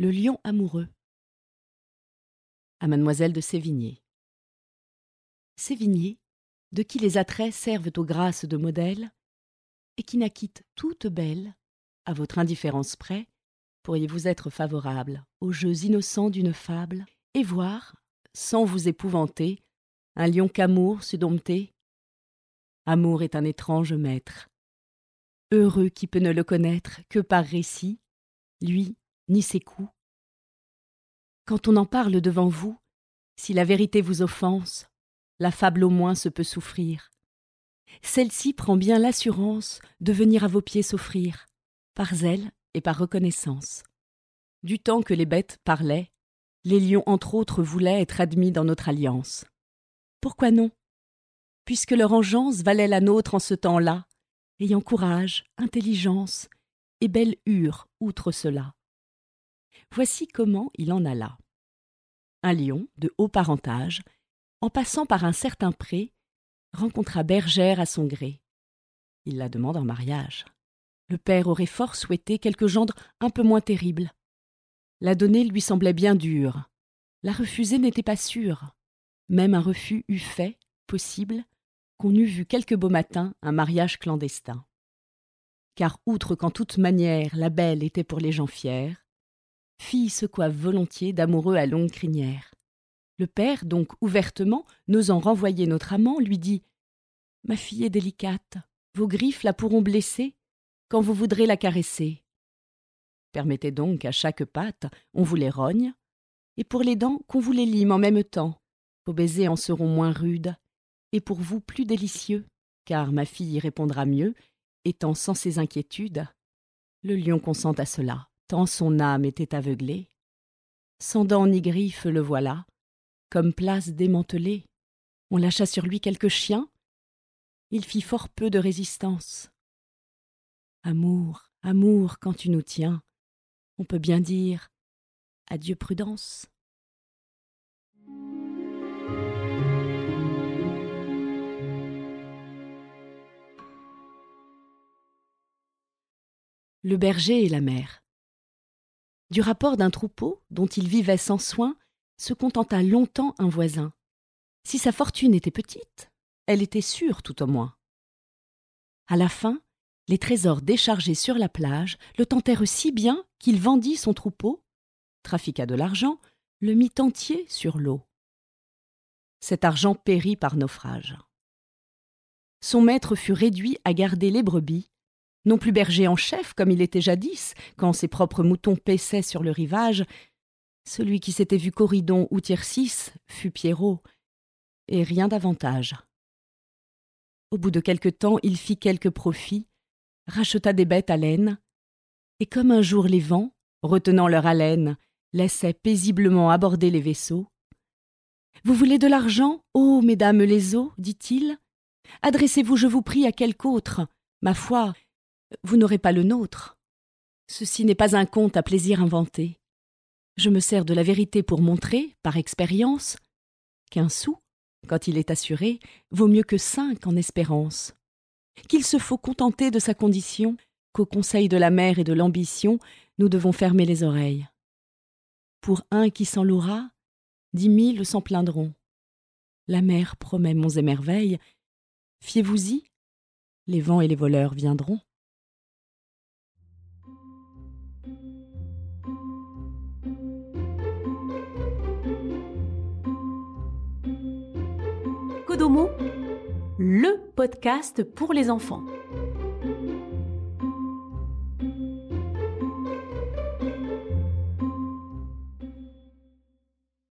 Le lion amoureux. À Mademoiselle de Sévigné. Sévigné, de qui les attraits servent aux grâces de modèle, et qui n'acquitte toute belle, à votre indifférence près, pourriez-vous être favorable aux jeux innocents d'une fable, et voir, sans vous épouvanter, un lion qu'amour se dompter Amour est un étrange maître. Heureux qui peut ne le connaître que par récit, lui, ni ses coups. Quand on en parle devant vous, si la vérité vous offense, la fable au moins se peut souffrir. Celle-ci prend bien l'assurance de venir à vos pieds s'offrir, par zèle et par reconnaissance. Du temps que les bêtes parlaient, les lions entre autres voulaient être admis dans notre alliance. Pourquoi non? Puisque leur engeance valait la nôtre en ce temps-là, ayant courage, intelligence et belle hure outre cela. Voici comment il en alla. Un lion, de haut parentage, en passant par un certain pré, rencontra Bergère à son gré. Il la demande en mariage. Le père aurait fort souhaité quelque gendre un peu moins terrible. La donner lui semblait bien dure. La refuser n'était pas sûr. Même un refus eût fait, possible, qu'on eût vu quelque beau matin un mariage clandestin. Car outre qu'en toute manière la belle était pour les gens fiers, fille se coiffe volontiers d'amoureux à longue crinière. Le père, donc ouvertement, n'osant renvoyer notre amant, lui dit Ma fille est délicate, vos griffes la pourront blesser quand vous voudrez la caresser. Permettez donc qu'à chaque patte on vous les rogne, et pour les dents qu'on vous les lime en même temps. Vos baisers en seront moins rudes, et pour vous plus délicieux, car ma fille y répondra mieux, étant sans ses inquiétudes. Le lion consent à cela, tant son âme était aveuglée. Sans dents ni griffes le voilà, comme place démantelée. On lâcha sur lui quelques chiens. Il fit fort peu de résistance. Amour, amour, quand tu nous tiens, on peut bien dire adieu prudence. Le berger et la mère. Du rapport d'un troupeau dont il vivait sans soin, se contenta longtemps un voisin. Si sa fortune était petite, elle était sûre tout au moins. À la fin, les trésors déchargés sur la plage le tentèrent si bien qu'il vendit son troupeau, trafiqua de l'argent, le mit entier sur l'eau. Cet argent périt par naufrage. Son maître fut réduit à garder les brebis, non plus berger en chef comme il était jadis, quand ses propres moutons paissaient sur le rivage, celui qui s'était vu Corridon ou Tircis fut Pierrot, et rien davantage. Au bout de quelque temps, il fit quelques profits, racheta des bêtes à laine, et comme un jour les vents, retenant leur haleine, laissaient paisiblement aborder les vaisseaux. Vous voulez de l'argent, ô mesdames les eaux, dit-il Adressez-vous, je vous prie, à quelque autre. Ma foi, vous n'aurez pas le nôtre. Ceci n'est pas un conte à plaisir inventé. Je me sers de la vérité pour montrer, par expérience, qu'un sou, quand il est assuré, vaut mieux que cinq en espérance. Qu'il se faut contenter de sa condition, qu'au conseil de la mère et de l'ambition, nous devons fermer les oreilles. Pour un qui s'en louera, dix mille s'en plaindront. La mère promet monts et merveilles. Fiez-vous-y, les vents et les voleurs viendront. Kodomo, le podcast pour les enfants.